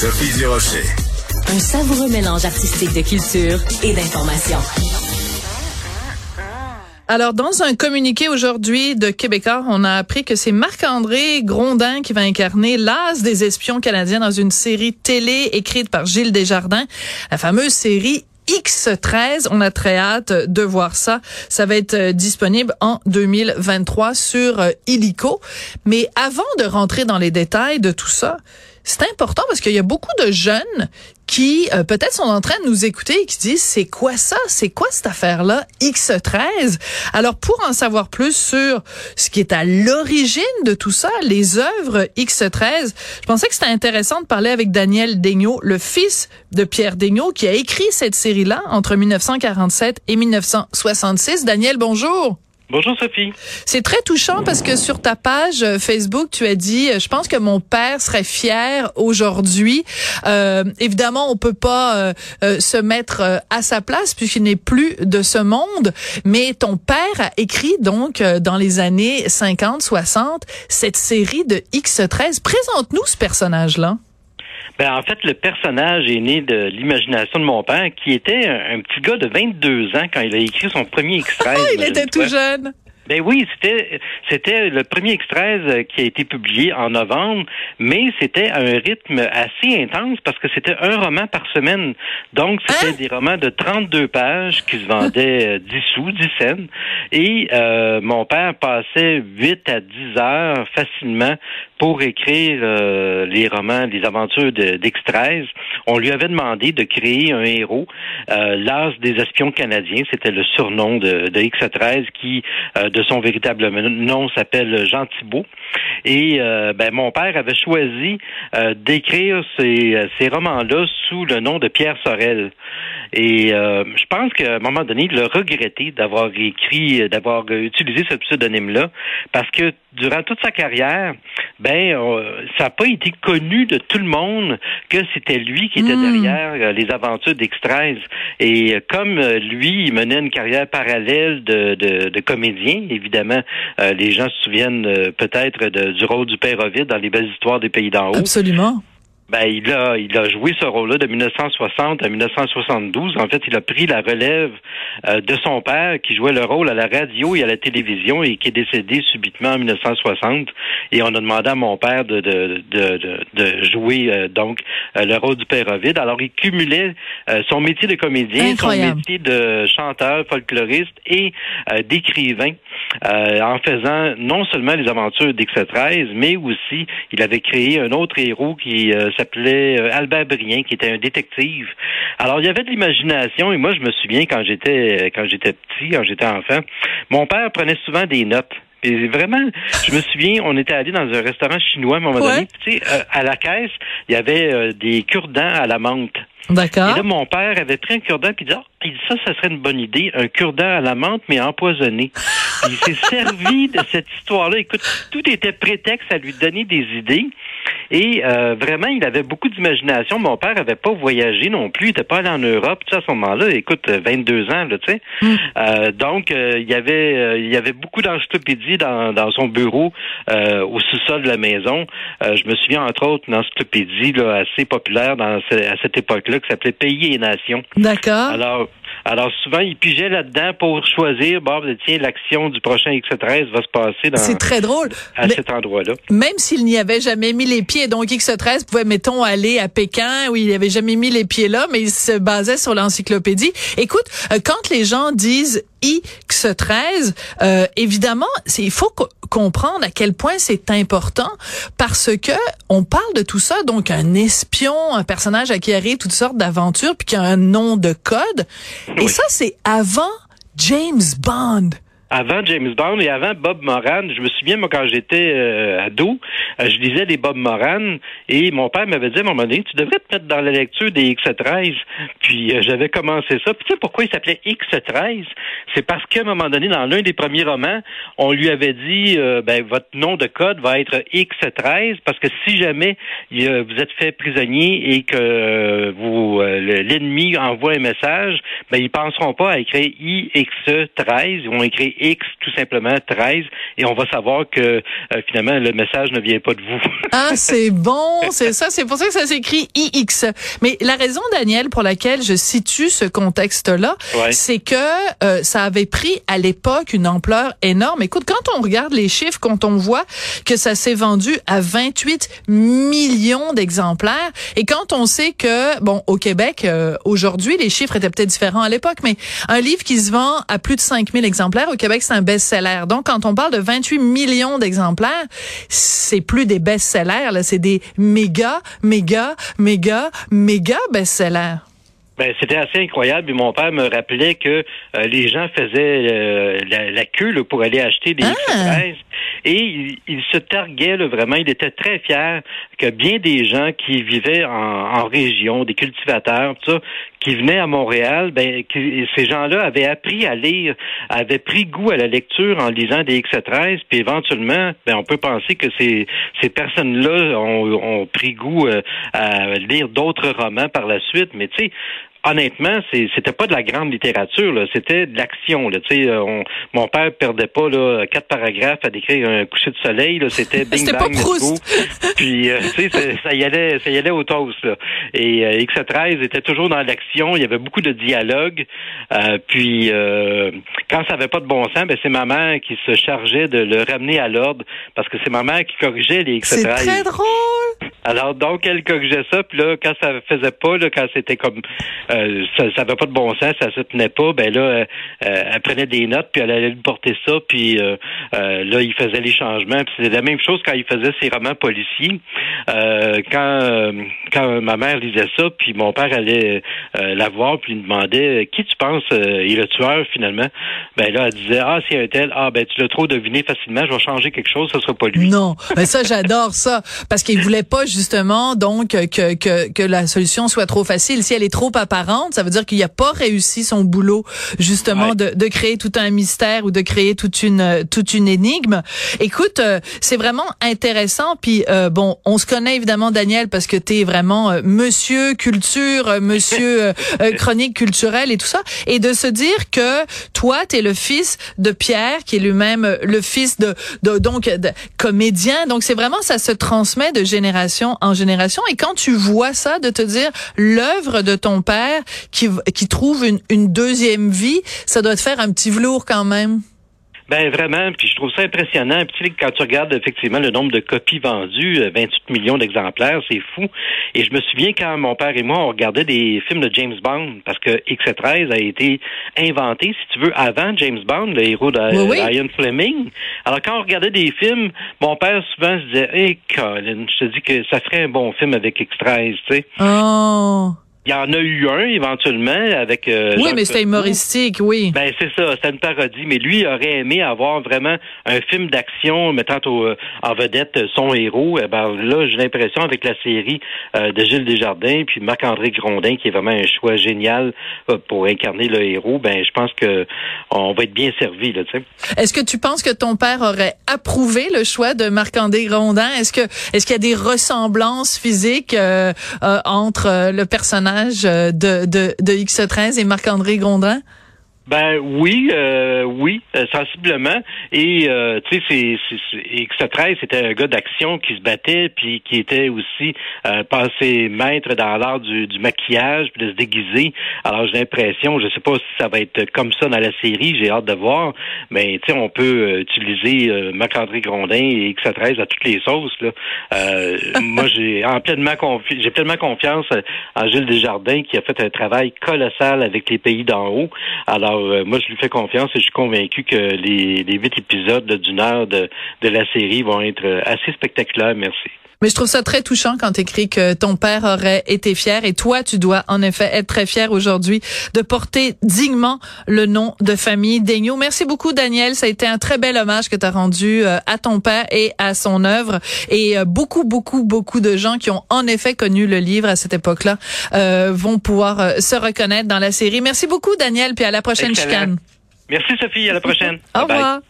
Sophie Durocher. Un savoureux mélange artistique de culture et d'information. Alors, dans un communiqué aujourd'hui de Québécois, on a appris que c'est Marc-André Grondin qui va incarner l'as des espions canadiens dans une série télé écrite par Gilles Desjardins, la fameuse série X13. On a très hâte de voir ça. Ça va être euh, disponible en 2023 sur euh, Illico. Mais avant de rentrer dans les détails de tout ça, c'est important parce qu'il y a beaucoup de jeunes qui euh, peut-être sont en train de nous écouter et qui disent c'est quoi ça? C'est quoi cette affaire là X13 alors pour en savoir plus sur ce qui est à l'origine de tout ça les œuvres X13 je pensais que c'était intéressant de parler avec Daniel Daigneault le fils de Pierre Daigneault qui a écrit cette série là entre 1947 et 1966 Daniel bonjour Bonjour Sophie. C'est très touchant parce que sur ta page euh, Facebook, tu as dit, euh, je pense que mon père serait fier aujourd'hui. Euh, évidemment, on peut pas euh, se mettre à sa place puisqu'il n'est plus de ce monde, mais ton père a écrit donc dans les années 50, 60 cette série de X13. Présente-nous ce personnage-là. Ben, en fait, le personnage est né de l'imagination de mon père, qui était un, petit gars de 22 ans quand il a écrit son premier extrait. Ah, il était tout jeune. Ben oui, c'était c'était le premier extrait euh, qui a été publié en novembre, mais c'était un rythme assez intense parce que c'était un roman par semaine. Donc c'était hein? des romans de 32 pages qui se vendaient 10 euh, sous, 10 cents et euh, mon père passait 8 à 10 heures facilement pour écrire les romans, les aventures d'X13. On lui avait demandé de créer un héros, l'as des espions canadiens, c'était le surnom de, de X13 qui de son véritable nom s'appelle Jean Thibault. Et euh, ben, mon père avait choisi euh, d'écrire ces, ces romans-là sous le nom de Pierre Sorel. Et euh, je pense qu'à un moment donné, il a regretté d'avoir écrit, d'avoir utilisé ce pseudonyme-là, parce que durant toute sa carrière, ben, ça n'a pas été connu de tout le monde que c'était lui qui était hmm. derrière les aventures d'X13. Et comme lui, il menait une carrière parallèle de, de, de comédien, évidemment, les gens se souviennent peut-être du rôle du père Ovid dans les belles histoires des pays d'en haut. Absolument. Ben, il a, il a joué ce rôle-là de 1960 à 1972. En fait, il a pris la relève euh, de son père qui jouait le rôle à la radio et à la télévision et qui est décédé subitement en 1960. Et on a demandé à mon père de, de, de, de, jouer euh, donc euh, le rôle du père Ovid. Alors, il cumulait son métier de comédien, son métier de chanteur, folkloriste et d'écrivain en faisant non seulement les aventures d'X13, mais aussi il avait créé un autre héros qui s'appelait euh, Albert Brien, qui était un détective. Alors, il y avait de l'imagination, et moi, je me souviens quand j'étais quand j'étais petit, quand j'étais enfant, mon père prenait souvent des notes. Et vraiment, je me souviens, on était allé dans un restaurant chinois à un moment donné. Tu sais, euh, à la caisse, il y avait euh, des cure-dents à la menthe. D'accord. Et là, mon père avait pris un cure-dent puis dit, oh, il dit ça, ça serait une bonne idée, un cure-dent à la menthe mais empoisonné. il s'est servi de cette histoire-là. Écoute, tout était prétexte à lui donner des idées. Et euh, vraiment, il avait beaucoup d'imagination. Mon père avait pas voyagé non plus. Il était pas allé en Europe. Tu sais, à ce moment-là, écoute, 22 ans, là, tu sais. Mm. Euh, donc, euh, il y avait, il y avait beaucoup d'encyclopédies dans, dans son bureau au sous-sol de la maison. je me souviens entre autres d'une encyclopédie là, assez populaire dans à cette époque-là qui s'appelait Pays et Nations. D'accord. Alors, alors souvent, il pigeait là-dedans pour choisir, bon, tiens, l'action du prochain X13 va se passer dans. C'est très drôle. À cet endroit-là. Même s'il n'y avait jamais mis les pieds, donc X13 pouvait, mettons, aller à Pékin où il n'avait jamais mis les pieds là, mais il se basait sur l'encyclopédie. Écoute, euh, quand les gens disent X13, euh, évidemment, il faut comprendre à quel point c'est important parce que on parle de tout ça, donc un espion, un personnage à qui arrive toutes sortes d'aventures, puis qui a un nom de code. Et ça, c'est avant James Bond avant James Bond et avant Bob Moran. Je me souviens, moi, quand j'étais euh, ado, euh, je lisais les Bob Moran et mon père m'avait dit à un moment donné, tu devrais te mettre dans la lecture des X13. Puis euh, j'avais commencé ça. Puis tu sais pourquoi il s'appelait X13? C'est parce qu'à un moment donné, dans l'un des premiers romans, on lui avait dit, ben, votre nom de code va être X13 parce que si jamais vous êtes fait prisonnier et que vous l'ennemi envoie un message, ben, ils penseront pas à écrire IX13, ils vont écrire X tout simplement 13 et on va savoir que euh, finalement le message ne vient pas de vous. ah, c'est bon, c'est ça, c'est pour ça que ça s'écrit IX. Mais la raison Daniel pour laquelle je situe ce contexte-là, c'est que euh, ça avait pris à l'époque une ampleur énorme. Écoute, quand on regarde les chiffres, quand on voit que ça s'est vendu à 28 millions d'exemplaires et quand on sait que bon au Québec euh, aujourd'hui les chiffres étaient peut-être différents à l'époque, mais un livre qui se vend à plus de 5000 exemplaires au Québec, c'est un best-seller. Donc quand on parle de 28 millions d'exemplaires, c'est plus des best-sellers, là, c'est des méga, méga, méga, méga best-sellers. Ben, c'était assez incroyable. Et mon père me rappelait que euh, les gens faisaient euh, la, queue pour aller acheter des ah. Et il, se targuait vraiment. Il était très fier que bien des gens qui vivaient en, en région, des cultivateurs, tout ça, qui venaient à Montréal, ben, ces gens-là avaient appris à lire, avaient pris goût à la lecture en lisant des X13, puis éventuellement, ben, on peut penser que ces, ces personnes-là ont, ont pris goût euh, à lire d'autres romans par la suite. Mais tu sais, honnêtement, c'était pas de la grande littérature, c'était de l'action. Tu sais, euh, mon père perdait pas là, quatre paragraphes à décrire un coucher de soleil. C'était bing bang, pas Puis euh, tu sais, ça, y allait, ça y allait au toast. Là. Et euh, X13 était toujours dans l'action. Il y avait beaucoup de dialogue. puis quand ça avait pas de bon sens, ben c'est ma mère qui se chargeait de le ramener à l'ordre parce que c'est ma mère qui corrigeait les X13. C'est très drôle. Alors donc elle corrigeait ça. Puis là, quand ça faisait pas, là, quand c'était comme euh, ça n'avait pas de bon sens, ça se tenait pas, ben là, euh, euh, elle prenait des notes, puis elle allait lui porter ça, puis là, il faisait les changements. Puis c'était la même chose quand il faisait ses romans policiers. quand quand ma mère lisait ça, puis mon père allait la voir, puis lui demandait qui tu penses est le tueur finalement. Ben là, elle disait ah c'est un tel, ah ben tu l'as trop deviné facilement, je vais changer quelque chose, ça sera pas lui. Non, ben ça j'adore ça parce qu'il voulait pas justement donc que, que que la solution soit trop facile. Si elle est trop ça veut dire qu'il n'a pas réussi son boulot justement de, de, créer tout un mystère ou de créer toute une toute une énigme. Écoute, euh, c'est vraiment intéressant. Puis euh, bon, on se connaît évidemment Daniel parce que tu es vraiment euh, Monsieur culture, Monsieur chronique culturelle et tout ça, et de se dire que toi tu es le fils de Pierre qui est lui-même le fils de, de donc de, comédien. Donc c'est vraiment ça se transmet de génération en génération. Et quand tu vois ça, de te dire l'œuvre de ton père qui, qui trouve une, une deuxième vie, ça doit te faire un petit velours quand même. Ben vraiment, puis je trouve ça impressionnant. Puis tu sais, quand tu regardes effectivement le nombre de copies vendues, 28 euh, millions d'exemplaires, c'est fou. Et je me souviens quand mon père et moi on regardait des films de James Bond, parce que X13 a été inventé, si tu veux, avant James Bond, le héros de Ian Fleming. Alors quand on regardait des films, mon père souvent se disait, hey Colin, je te dis que ça ferait un bon film avec X13, tu sais. Oh. Il y en a eu un éventuellement avec. Euh, oui, mais c'était humoristique, oui. Ben c'est ça, c'était une parodie. Mais lui aurait aimé avoir vraiment un film d'action mettant euh, en vedette son héros. Eh ben là, j'ai l'impression avec la série euh, de Gilles Desjardins puis Marc-André Grondin, qui est vraiment un choix génial pour incarner le héros. Ben je pense que on va être bien servi là. Tu sais. Est-ce que tu penses que ton père aurait approuvé le choix de Marc-André Grondin? Est-ce que est-ce qu'il y a des ressemblances physiques entre le personnage euh, de, de, de X13 et Marc-André Grondin? Ben oui, euh, oui, euh, sensiblement. Et euh, tu sais, c'est, 13 c'était un gars d'action qui se battait, puis qui était aussi euh, passé maître dans l'art du, du, maquillage, puis de se déguiser. Alors j'ai l'impression, je sais pas si ça va être comme ça dans la série, j'ai hâte de voir, mais tu sais, on peut utiliser euh, Marc-André Grondin et X13 à toutes les sauces. Là. moi, j'ai en pleinement confi j'ai pleinement confiance en Gilles Desjardins qui a fait un travail colossal avec les pays d'en haut. Alors euh, moi, je lui fais confiance et je suis convaincu que les, huit épisodes d'une heure de, la série vont être euh, assez spectaculaires. Merci. Mais je trouve ça très touchant quand tu écris que ton père aurait été fier et toi, tu dois en effet être très fier aujourd'hui de porter dignement le nom de famille Daigneault. Merci beaucoup, Daniel. Ça a été un très bel hommage que tu as rendu euh, à ton père et à son œuvre. Et beaucoup, beaucoup, beaucoup de gens qui ont en effet connu le livre à cette époque-là vont pouvoir se reconnaître dans la série. Merci beaucoup, Daniel, puis à la prochaine Merci Sophie, à la prochaine. Au revoir.